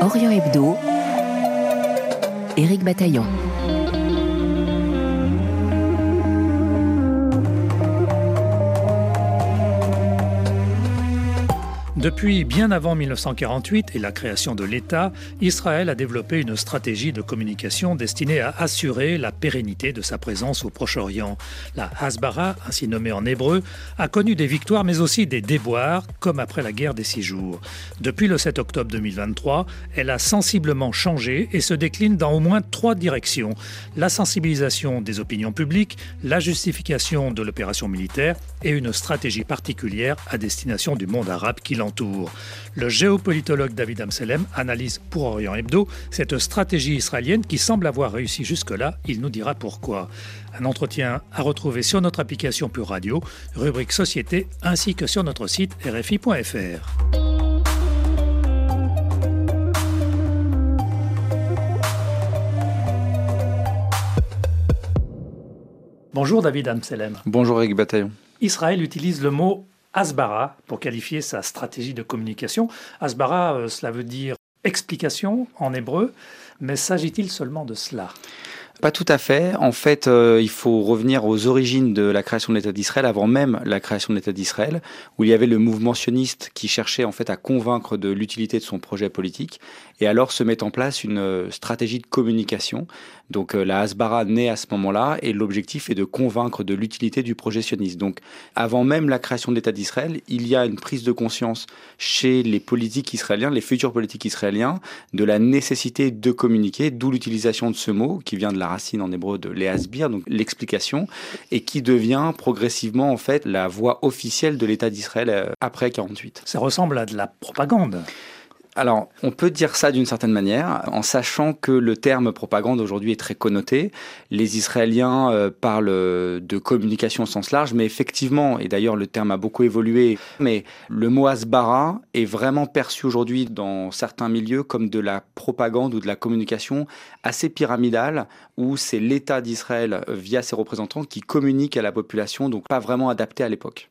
Orient Hebdo, Éric Bataillon. Depuis bien avant 1948 et la création de l'État, Israël a développé une stratégie de communication destinée à assurer la pérennité de sa présence au Proche-Orient. La Hasbara, ainsi nommée en hébreu, a connu des victoires mais aussi des déboires, comme après la guerre des six jours. Depuis le 7 octobre 2023, elle a sensiblement changé et se décline dans au moins trois directions. La sensibilisation des opinions publiques, la justification de l'opération militaire et une stratégie particulière à destination du monde arabe qui l'entoure. Le géopolitologue David Amselem analyse pour Orient Hebdo cette stratégie israélienne qui semble avoir réussi jusque-là. Il nous dira pourquoi. Un entretien à retrouver sur notre application Pure Radio, rubrique Société, ainsi que sur notre site rfi.fr. Bonjour David Amselem. Bonjour Eric Bataillon. Israël utilise le mot Asbara pour qualifier sa stratégie de communication. Asbara, euh, cela veut dire explication en hébreu, mais s'agit-il seulement de cela? Pas tout à fait. En fait, euh, il faut revenir aux origines de la création de l'État d'Israël, avant même la création de l'État d'Israël, où il y avait le mouvement sioniste qui cherchait en fait à convaincre de l'utilité de son projet politique, et alors se met en place une euh, stratégie de communication. Donc euh, la Hasbara naît à ce moment-là, et l'objectif est de convaincre de l'utilité du projet sioniste. Donc, avant même la création de l'État d'Israël, il y a une prise de conscience chez les politiques israéliens, les futurs politiques israéliens, de la nécessité de communiquer, d'où l'utilisation de ce mot qui vient de la racine en hébreu de léasbir, donc l'explication, et qui devient progressivement en fait la voix officielle de l'État d'Israël euh, après 48. Ça ressemble à de la propagande. Alors, on peut dire ça d'une certaine manière, en sachant que le terme propagande aujourd'hui est très connoté. Les Israéliens euh, parlent de communication au sens large, mais effectivement, et d'ailleurs le terme a beaucoup évolué, mais le mot asbara est vraiment perçu aujourd'hui dans certains milieux comme de la propagande ou de la communication assez pyramidale, où c'est l'État d'Israël via ses représentants qui communique à la population, donc pas vraiment adapté à l'époque.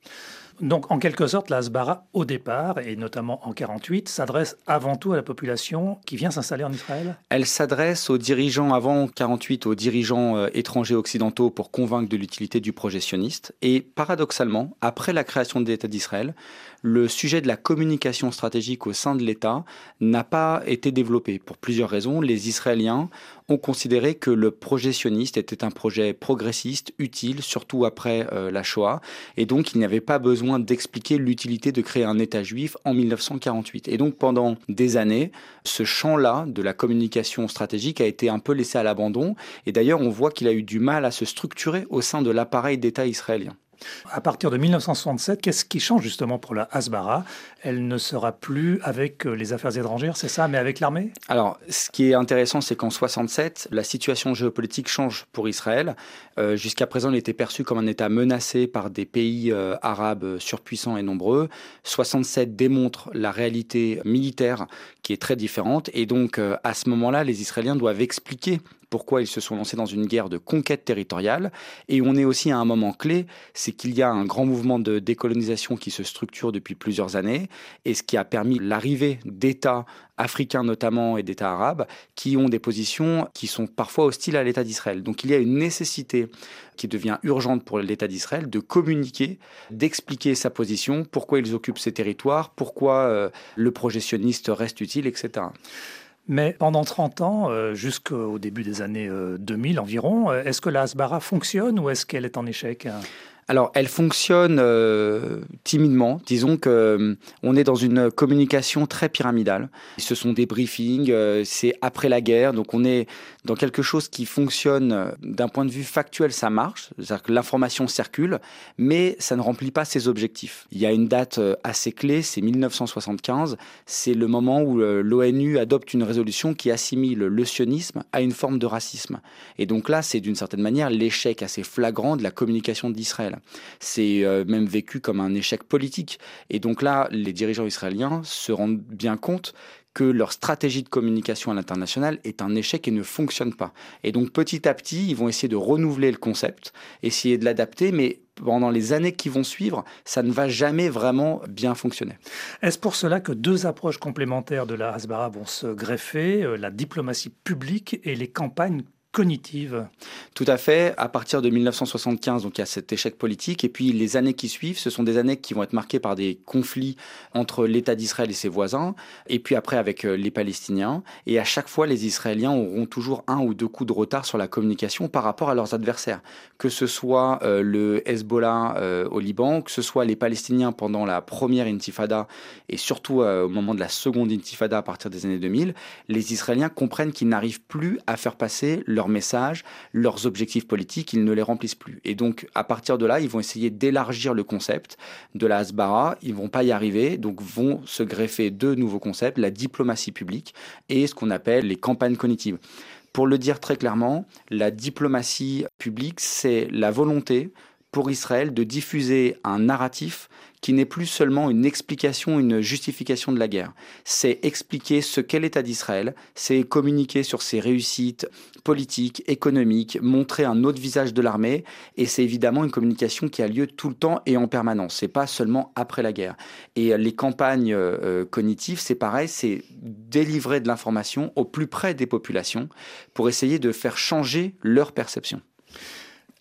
Donc, en quelque sorte, la Hasbara, au départ, et notamment en 48, s'adresse avant tout à la population qui vient s'installer en Israël? Elle s'adresse aux dirigeants, avant 48, aux dirigeants euh, étrangers occidentaux pour convaincre de l'utilité du projet sioniste. Et paradoxalement, après la création de l'État d'Israël, le sujet de la communication stratégique au sein de l'État n'a pas été développé pour plusieurs raisons. Les Israéliens ont considéré que le projet sioniste était un projet progressiste, utile, surtout après euh, la Shoah, et donc il n'y avait pas besoin d'expliquer l'utilité de créer un État juif en 1948. Et donc pendant des années, ce champ-là de la communication stratégique a été un peu laissé à l'abandon, et d'ailleurs on voit qu'il a eu du mal à se structurer au sein de l'appareil d'État israélien. À partir de 1967, qu'est-ce qui change justement pour la Hasbara Elle ne sera plus avec euh, les affaires étrangères, c'est ça, mais avec l'armée? Alors, ce qui est intéressant, c'est qu'en 67, la situation géopolitique change pour Israël. Euh, jusqu'à présent, il était perçu comme un État menacé par des pays euh, arabes surpuissants et nombreux. 67 démontre la réalité militaire est très différente. Et donc, à ce moment-là, les Israéliens doivent expliquer pourquoi ils se sont lancés dans une guerre de conquête territoriale. Et on est aussi à un moment clé, c'est qu'il y a un grand mouvement de décolonisation qui se structure depuis plusieurs années, et ce qui a permis l'arrivée d'États africains notamment et d'États arabes qui ont des positions qui sont parfois hostiles à l'État d'Israël. Donc il y a une nécessité qui devient urgente pour l'État d'Israël de communiquer, d'expliquer sa position, pourquoi ils occupent ces territoires, pourquoi euh, le projectionniste reste utile, etc. Mais pendant 30 ans, euh, jusqu'au début des années 2000 euh, environ, est-ce que la Hasbara fonctionne ou est-ce qu'elle est en échec? Alors, elle fonctionne euh, timidement. Disons que euh, on est dans une communication très pyramidale. Ce sont des briefings, euh, c'est après la guerre, donc on est dans quelque chose qui fonctionne d'un point de vue factuel, ça marche, c'est-à-dire que l'information circule, mais ça ne remplit pas ses objectifs. Il y a une date assez clé, c'est 1975, c'est le moment où l'ONU adopte une résolution qui assimile le sionisme à une forme de racisme. Et donc là, c'est d'une certaine manière l'échec assez flagrant de la communication d'Israël. C'est euh, même vécu comme un échec politique. Et donc là, les dirigeants israéliens se rendent bien compte que leur stratégie de communication à l'international est un échec et ne fonctionne pas. Et donc petit à petit, ils vont essayer de renouveler le concept, essayer de l'adapter, mais pendant les années qui vont suivre, ça ne va jamais vraiment bien fonctionner. Est-ce pour cela que deux approches complémentaires de la Hasbara vont se greffer, euh, la diplomatie publique et les campagnes cognitive. Tout à fait. À partir de 1975, donc il y a cet échec politique. Et puis les années qui suivent, ce sont des années qui vont être marquées par des conflits entre l'État d'Israël et ses voisins. Et puis après avec euh, les Palestiniens. Et à chaque fois, les Israéliens auront toujours un ou deux coups de retard sur la communication par rapport à leurs adversaires. Que ce soit euh, le Hezbollah euh, au Liban, que ce soit les Palestiniens pendant la première intifada et surtout au moment de la seconde intifada à partir des années 2000, les Israéliens comprennent qu'ils n'arrivent plus à faire passer leur messages, leurs objectifs politiques, ils ne les remplissent plus. Et donc, à partir de là, ils vont essayer d'élargir le concept de la Hasbara. Ils vont pas y arriver, donc vont se greffer deux nouveaux concepts, la diplomatie publique et ce qu'on appelle les campagnes cognitives. Pour le dire très clairement, la diplomatie publique, c'est la volonté pour Israël de diffuser un narratif qui n'est plus seulement une explication, une justification de la guerre. C'est expliquer ce qu'est l'État d'Israël, c'est communiquer sur ses réussites politiques, économiques, montrer un autre visage de l'armée, et c'est évidemment une communication qui a lieu tout le temps et en permanence. C'est pas seulement après la guerre. Et les campagnes euh, cognitives, c'est pareil, c'est délivrer de l'information au plus près des populations pour essayer de faire changer leur perception.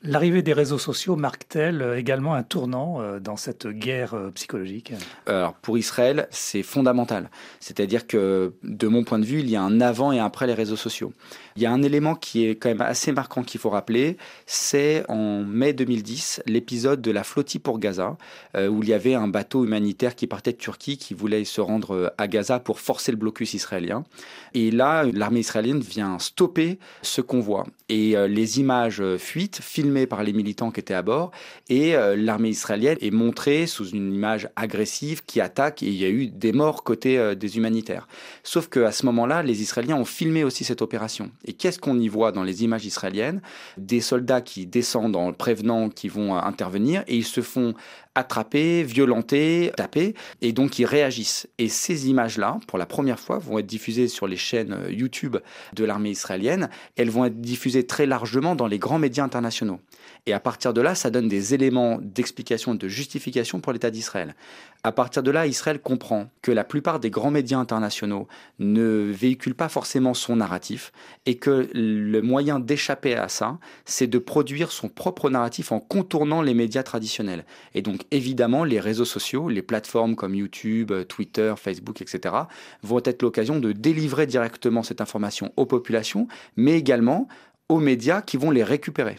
L'arrivée des réseaux sociaux marque-t-elle euh, également un tournant euh, dans cette guerre euh, psychologique? Alors pour Israël, c'est fondamental. C'est-à-dire que de mon point de vue, il y a un avant et après les réseaux sociaux. Il y a un élément qui est quand même assez marquant qu'il faut rappeler, c'est en mai 2010 l'épisode de la flottille pour Gaza, où il y avait un bateau humanitaire qui partait de Turquie, qui voulait se rendre à Gaza pour forcer le blocus israélien. Et là, l'armée israélienne vient stopper ce convoi. Et les images fuitent, filmées par les militants qui étaient à bord et euh, l'armée israélienne est montrée sous une image agressive qui attaque et il y a eu des morts côté euh, des humanitaires. Sauf qu'à ce moment-là, les Israéliens ont filmé aussi cette opération. Et qu'est-ce qu'on y voit dans les images israéliennes? Des soldats qui descendent en prévenant qu'ils vont euh, intervenir et ils se font attraper, violenter, taper, et donc ils réagissent. Et ces images-là, pour la première fois, vont être diffusées sur les chaînes YouTube de l'armée israélienne. Elles vont être diffusées très largement dans les grands médias internationaux. Et à partir de là, ça donne des éléments d'explication, de justification pour l'État d'Israël. À partir de là, Israël comprend que la plupart des grands médias internationaux ne véhiculent pas forcément son narratif et que le moyen d'échapper à ça, c'est de produire son propre narratif en contournant les médias traditionnels. Et donc, évidemment, les réseaux sociaux, les plateformes comme YouTube, Twitter, Facebook, etc., vont être l'occasion de délivrer directement cette information aux populations, mais également aux médias qui vont les récupérer.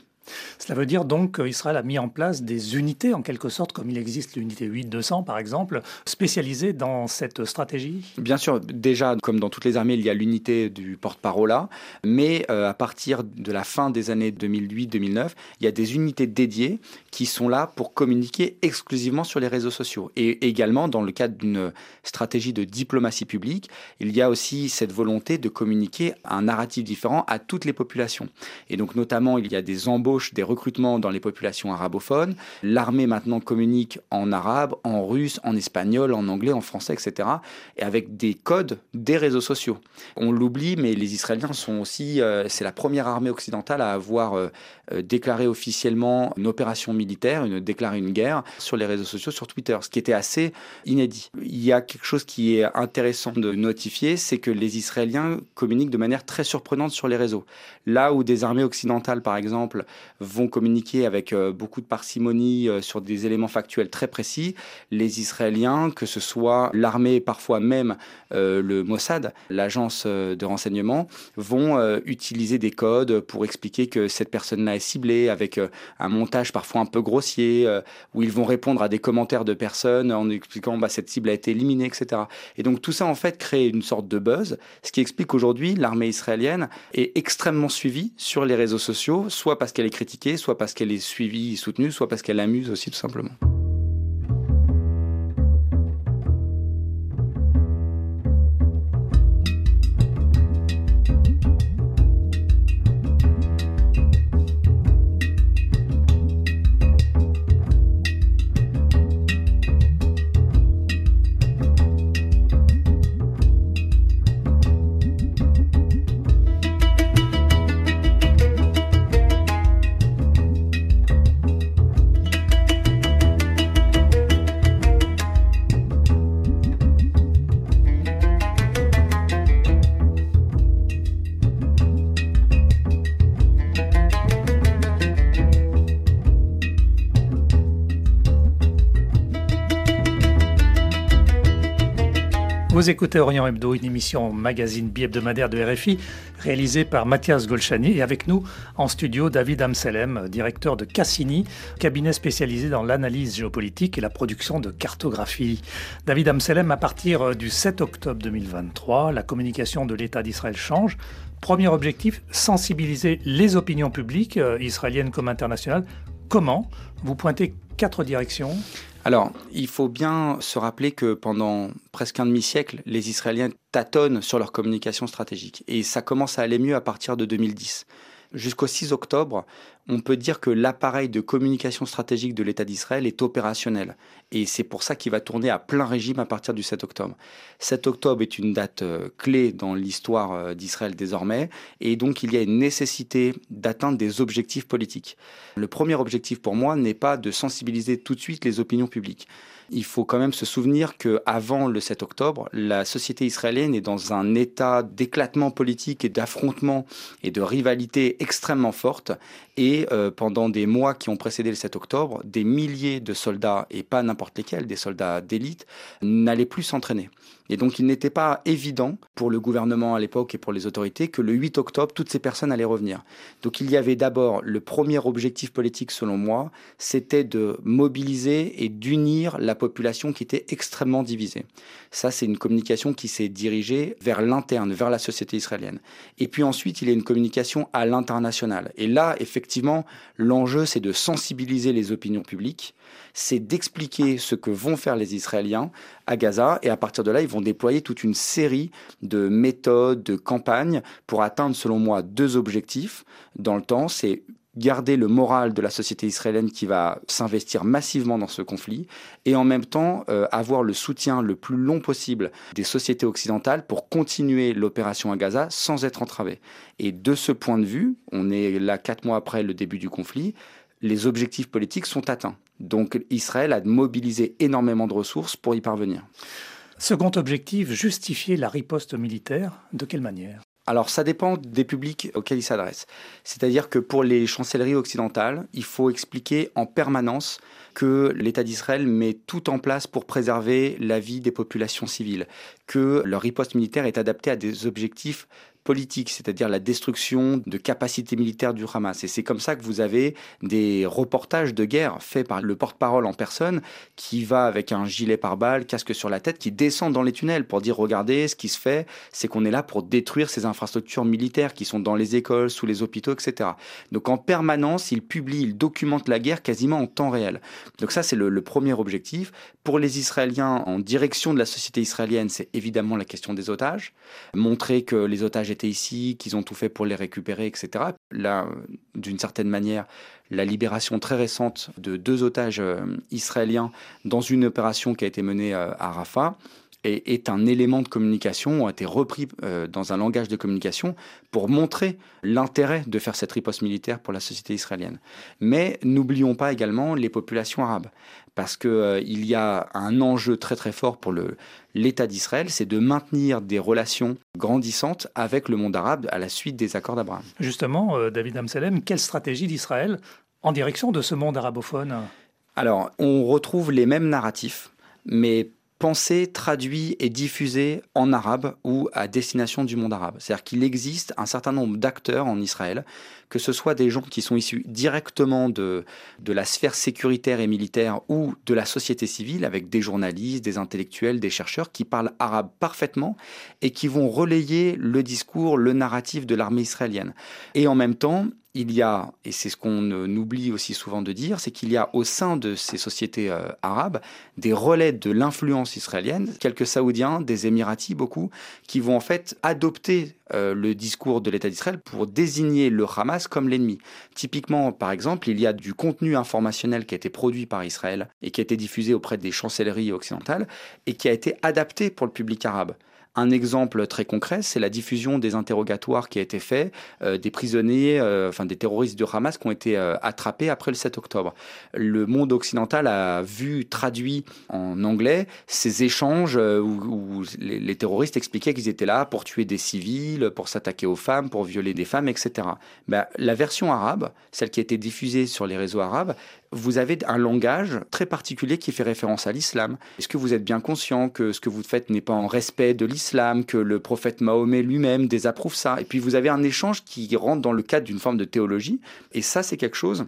Cela veut dire donc qu'Israël a mis en place des unités, en quelque sorte, comme il existe l'unité 8200 par exemple, spécialisées dans cette stratégie? Bien sûr, déjà, comme dans toutes les armées, il y a l'unité du porte-parole là, mais euh, à partir de la fin des années 2008-2009, il y a des unités dédiées qui sont là pour communiquer exclusivement sur les réseaux sociaux. Et également, dans le cadre d'une stratégie de diplomatie publique, il y a aussi cette volonté de communiquer un narratif différent à toutes les populations. Et donc, notamment, il y a des embauches des recrutements dans les populations arabophones. L'armée maintenant communique en arabe, en russe, en espagnol, en anglais, en français, etc. Et avec des codes des réseaux sociaux. On l'oublie, mais les Israéliens sont aussi, euh, c'est la première armée occidentale à avoir euh, euh, déclaré officiellement une opération militaire, une, déclaré une guerre sur les réseaux sociaux, sur Twitter, ce qui était assez inédit. Il y a quelque chose qui est intéressant de notifier, c'est que les Israéliens communiquent de manière très surprenante sur les réseaux. Là où des armées occidentales, par exemple, vont communiquer avec euh, beaucoup de parcimonie euh, sur des éléments factuels très précis. Les Israéliens, que ce soit l'armée, parfois même euh, le Mossad, l'agence de renseignement, vont utiliser des codes pour expliquer que cette personne-là est ciblée avec un montage parfois un peu grossier, où ils vont répondre à des commentaires de personnes en expliquant bah, cette cible a été éliminée, etc. Et donc tout ça en fait crée une sorte de buzz, ce qui explique qu'aujourd'hui l'armée israélienne est extrêmement suivie sur les réseaux sociaux, soit parce qu'elle est critiquée, soit parce qu'elle est suivie et soutenue, soit parce qu'elle amuse aussi tout simplement. Vous écoutez Orient Hebdo, une émission magazine bi-hebdomadaire de RFI, réalisée par Mathias Golchani et avec nous en studio David Amselem, directeur de Cassini, cabinet spécialisé dans l'analyse géopolitique et la production de cartographie. David Amselem, à partir du 7 octobre 2023, la communication de l'État d'Israël change. Premier objectif, sensibiliser les opinions publiques, euh, israéliennes comme internationales. Comment? Vous pointez quatre directions. Alors, il faut bien se rappeler que pendant presque un demi-siècle, les Israéliens tâtonnent sur leur communication stratégique. Et ça commence à aller mieux à partir de 2010. Jusqu'au 6 octobre, on peut dire que l'appareil de communication stratégique de l'État d'Israël est opérationnel. Et c'est pour ça qu'il va tourner à plein régime à partir du 7 octobre. 7 octobre est une date euh, clé dans l'histoire euh, d'Israël désormais. Et donc il y a une nécessité d'atteindre des objectifs politiques. Le premier objectif pour moi n'est pas de sensibiliser tout de suite les opinions publiques. Il faut quand même se souvenir que avant le 7 octobre, la société israélienne est dans un état d'éclatement politique et d'affrontement et de rivalité extrêmement forte. Et euh, pendant des mois qui ont précédé le 7 octobre, des milliers de soldats, et pas n'importe lesquels, des soldats d'élite, n'allaient plus s'entraîner. Et donc il n'était pas évident pour le gouvernement à l'époque et pour les autorités que le 8 octobre, toutes ces personnes allaient revenir. Donc il y avait d'abord le premier objectif politique selon moi, c'était de mobiliser et d'unir la population qui était extrêmement divisée. Ça, c'est une communication qui s'est dirigée vers l'interne, vers la société israélienne. Et puis ensuite, il y a une communication à l'international. Et là, effectivement, l'enjeu, c'est de sensibiliser les opinions publiques c'est d'expliquer ce que vont faire les Israéliens à Gaza. Et à partir de là, ils vont déployer toute une série de méthodes, de campagnes pour atteindre, selon moi, deux objectifs dans le temps. C'est garder le moral de la société israélienne qui va s'investir massivement dans ce conflit et en même temps euh, avoir le soutien le plus long possible des sociétés occidentales pour continuer l'opération à Gaza sans être entravé. Et de ce point de vue, on est là quatre mois après le début du conflit, les objectifs politiques sont atteints. Donc Israël a mobilisé énormément de ressources pour y parvenir. Second objectif, justifier la riposte militaire. De quelle manière? Alors ça dépend des publics auxquels il s'adresse. C'est-à-dire que pour les chancelleries occidentales, il faut expliquer en permanence que l'État d'Israël met tout en place pour préserver la vie des populations civiles, que leur riposte militaire est adaptée à des objectifs politique, c'est-à-dire la destruction de capacités militaires du Hamas. Et c'est comme ça que vous avez des reportages de guerre faits par le porte-parole en personne qui va avec un gilet pare-balles, casque sur la tête, qui descend dans les tunnels pour dire regardez, ce qui se fait, c'est qu'on est là pour détruire ces infrastructures militaires qui sont dans les écoles, sous les hôpitaux, etc. Donc en permanence, il publie, il documente la guerre quasiment en temps réel. Donc ça, c'est le, premier objectif. Pour les Israéliens, en direction de la société israélienne, c'est évidemment la question des otages. Montrer que les otages ici, qu'ils ont tout fait pour les récupérer, etc. Là, d'une certaine manière, la libération très récente de deux otages euh, israéliens dans une opération qui a été menée euh, à Rafah est, un élément de communication, ont été repris euh, dans un langage de communication pour montrer l'intérêt de faire cette riposte militaire pour la société israélienne. Mais n'oublions pas également les populations arabes, parce qu'il il y a un enjeu très très fort pour l'État d'Israël, c'est de maintenir des relations grandissantes avec le monde arabe à la suite des accords d'Abraham. Justement, euh, David Amsalem, quelle stratégie d'Israël en direction de ce monde arabophone? Alors, on retrouve les mêmes narratifs, mais pensé, traduit et diffusé en arabe ou à destination du monde arabe. C'est-à-dire qu'il existe un certain nombre d'acteurs en Israël, que ce soit des gens qui sont issus directement de, de la sphère sécuritaire et militaire ou de la société civile, avec des journalistes, des intellectuels, des chercheurs qui parlent arabe parfaitement et qui vont relayer le discours, le narratif de l'armée israélienne. Et en même temps, il y a, et c'est ce qu'on oublie aussi souvent de dire, c'est qu'il y a au sein de ces sociétés euh, arabes des relais de l'influence israélienne, quelques Saoudiens, des Émiratis, beaucoup, qui vont en fait adopter euh, le discours de l'État d'Israël pour désigner le Hamas comme l'ennemi. Typiquement, par exemple, il y a du contenu informationnel qui a été produit par Israël et qui a été diffusé auprès des chancelleries occidentales et qui a été adapté pour le public arabe. Un exemple très concret, c'est la diffusion des interrogatoires qui a été fait euh, des prisonniers, euh, enfin des terroristes de Hamas qui ont été euh, attrapés après le 7 octobre. Le monde occidental a vu traduit en anglais ces échanges où, les, terroristes expliquaient qu'ils étaient là pour tuer des civils, pour s'attaquer aux femmes, pour violer des femmes, etc. Ben, la version arabe, celle qui a été diffusée sur les réseaux arabes, vous avez un langage très particulier qui fait référence à l'islam. Est-ce que vous êtes bien conscient que ce que vous faites n'est pas en respect de l'islam, que le prophète Mahomet lui-même désapprouve ça? Et puis vous avez un échange qui rentre dans le cadre d'une forme de théologie. Et ça, c'est quelque chose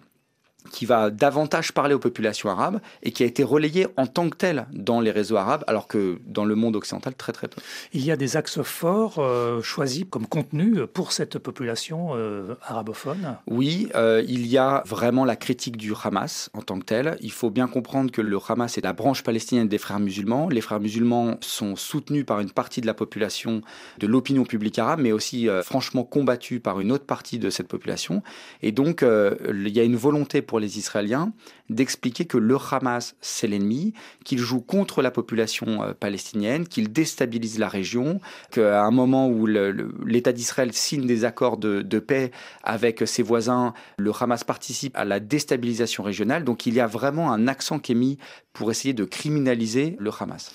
qui va davantage parler aux populations arabes et qui a été relayé en tant que tel dans les réseaux arabes, alors que dans le monde occidental, très très peu. Il y a des axes forts euh, choisis comme contenu pour cette population euh, arabophone Oui, euh, il y a vraiment la critique du Hamas en tant que tel. Il faut bien comprendre que le Hamas est la branche palestinienne des frères musulmans. Les frères musulmans sont soutenus par une partie de la population, de l'opinion publique arabe, mais aussi franchement combattus par une autre partie de cette population. Et donc, il y a une volonté pour les Israéliens d'expliquer que le Hamas, c'est l'ennemi, qu'il joue contre la population euh, palestinienne, qu'il déstabilise la région, qu'à un moment où l'État d'Israël signe des accords de, de, paix avec ses voisins, le Hamas participe à la déstabilisation régionale. Donc il y a vraiment un accent qui est mis pour essayer de criminaliser le Hamas.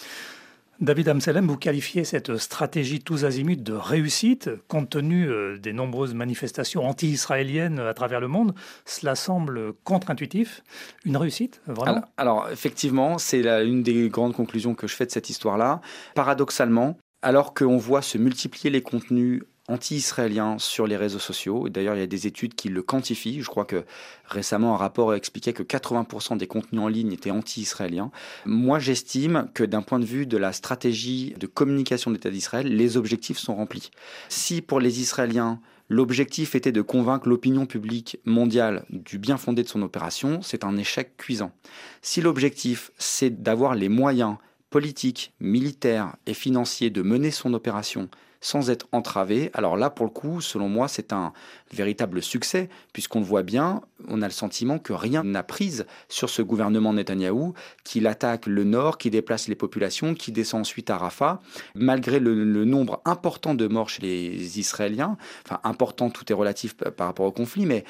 David Amselem, vous qualifiez cette stratégie tous azimuts de réussite, compte tenu euh, des nombreuses manifestations anti-israéliennes à travers le monde. Cela semble contre-intuitif. Une réussite, vraiment? Alors, effectivement, c'est une des grandes conclusions que je fais de cette histoire-là. Paradoxalement, alors qu'on voit se multiplier les contenus anti-israélien sur les réseaux sociaux. D'ailleurs, il y a des études qui le quantifient. Je crois que récemment, un rapport expliquait que 80% des contenus en ligne étaient anti-israéliens. Moi, j'estime que d'un point de vue de la stratégie de communication de l'État d'Israël, les objectifs sont remplis. Si pour les Israéliens, L'objectif était de convaincre l'opinion publique mondiale du bien fondé de son opération, c'est un échec cuisant. Si l'objectif, c'est d'avoir les moyens politiques, militaires et financiers de mener son opération sans être entravé. Alors là, pour le coup, selon moi, c'est un véritable succès, puisqu'on le voit bien, on a le sentiment que rien n'a prise sur ce gouvernement Netanyahou, qui attaque le nord, qui déplace les populations, qui descend ensuite à Rafah, malgré le, le nombre important de morts chez les Israéliens. Enfin, important, tout est relatif par rapport au conflit, mais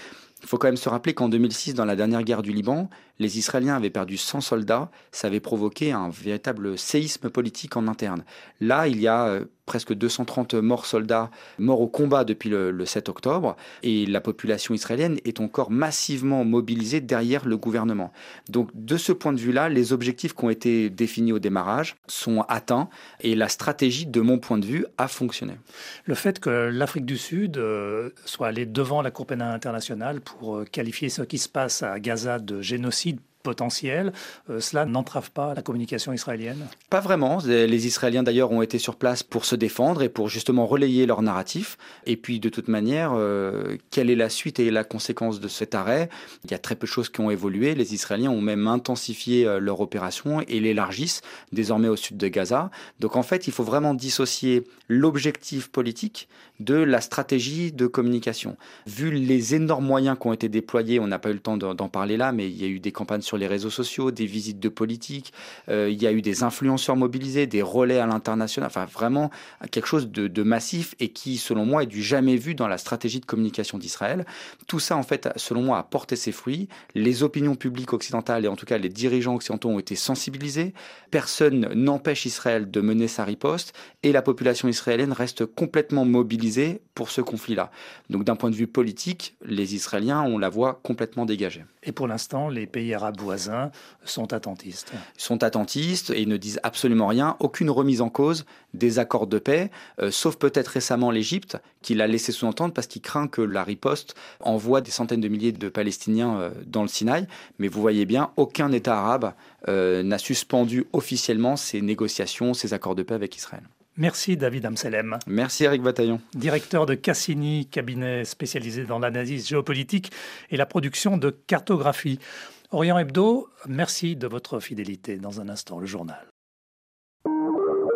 il faut quand même se rappeler qu'en 2006, dans la dernière guerre du Liban, les Israéliens avaient perdu 100 soldats. Ça avait provoqué un véritable séisme politique en interne. Là, il y a euh, presque 230 morts soldats morts au combat depuis le, 7 octobre. Et la population israélienne est encore massivement mobilisée derrière le gouvernement. Donc, de ce point de vue-là, les objectifs qui ont été définis au démarrage sont atteints. Et la stratégie, de mon point de vue, a fonctionné. Le fait que l'Afrique du Sud euh, soit allée devant la Cour pénale internationale pour euh, qualifier ce qui se passe à Gaza de génocide potentiel. Euh, cela n'entrave pas la communication israélienne Pas vraiment. Les Israéliens d'ailleurs ont été sur place pour se défendre et pour justement relayer leur narratif. Et puis de toute manière, euh, quelle est la suite et la conséquence de cet arrêt? Il y a très peu de choses qui ont évolué. Les Israéliens ont même intensifié euh, leur opération et l'élargissent désormais au sud de Gaza. Donc en fait, il faut vraiment dissocier l'objectif politique de la stratégie de communication. Vu les énormes moyens qui ont été déployés, on n'a pas eu le temps d'en parler là, mais il y a eu des campagnes sur les réseaux sociaux, des visites de politiques, euh, il y a eu des influenceurs mobilisés, des relais à l'international, enfin vraiment quelque chose de, massif et qui, selon moi, est du jamais vu dans la stratégie de communication d'Israël. Tout ça, en fait, selon moi, a porté ses fruits. Les opinions publiques occidentales et en tout cas les dirigeants occidentaux ont été sensibilisés. Personne n'empêche Israël de mener sa riposte et la population israélienne reste complètement mobilisée pour ce conflit-là. Donc d'un point de vue politique, les Israéliens ont la voie complètement dégagée. Et pour l'instant, les pays arabes voisins sont attentistes. Sont attentistes et ne disent absolument rien, aucune remise en cause des accords de paix, euh, sauf peut-être récemment l'Égypte, qui l'a laissé sous-entendre parce qu'il craint que la riposte envoie des centaines de milliers de Palestiniens euh, dans le Sinaï. Mais vous voyez bien, aucun État arabe euh, n'a suspendu officiellement ces négociations, ces accords de paix avec Israël. Merci David Amselem. Merci Eric Bataillon. Directeur de Cassini, cabinet spécialisé dans l'analyse géopolitique et la production de cartographie. Orient Hebdo, merci de votre fidélité. Dans un instant, le journal.